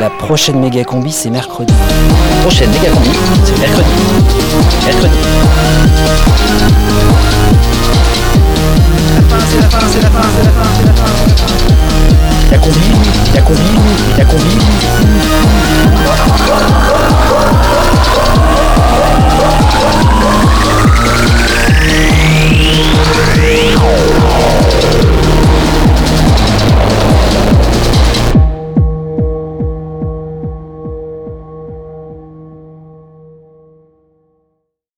La prochaine méga combi, c'est mercredi. La prochaine méga combi, c'est mercredi. Mercredi. C'est la fin, c'est la fin, c'est la fin, c'est la fin. Méga combi, méga combi, méga combi.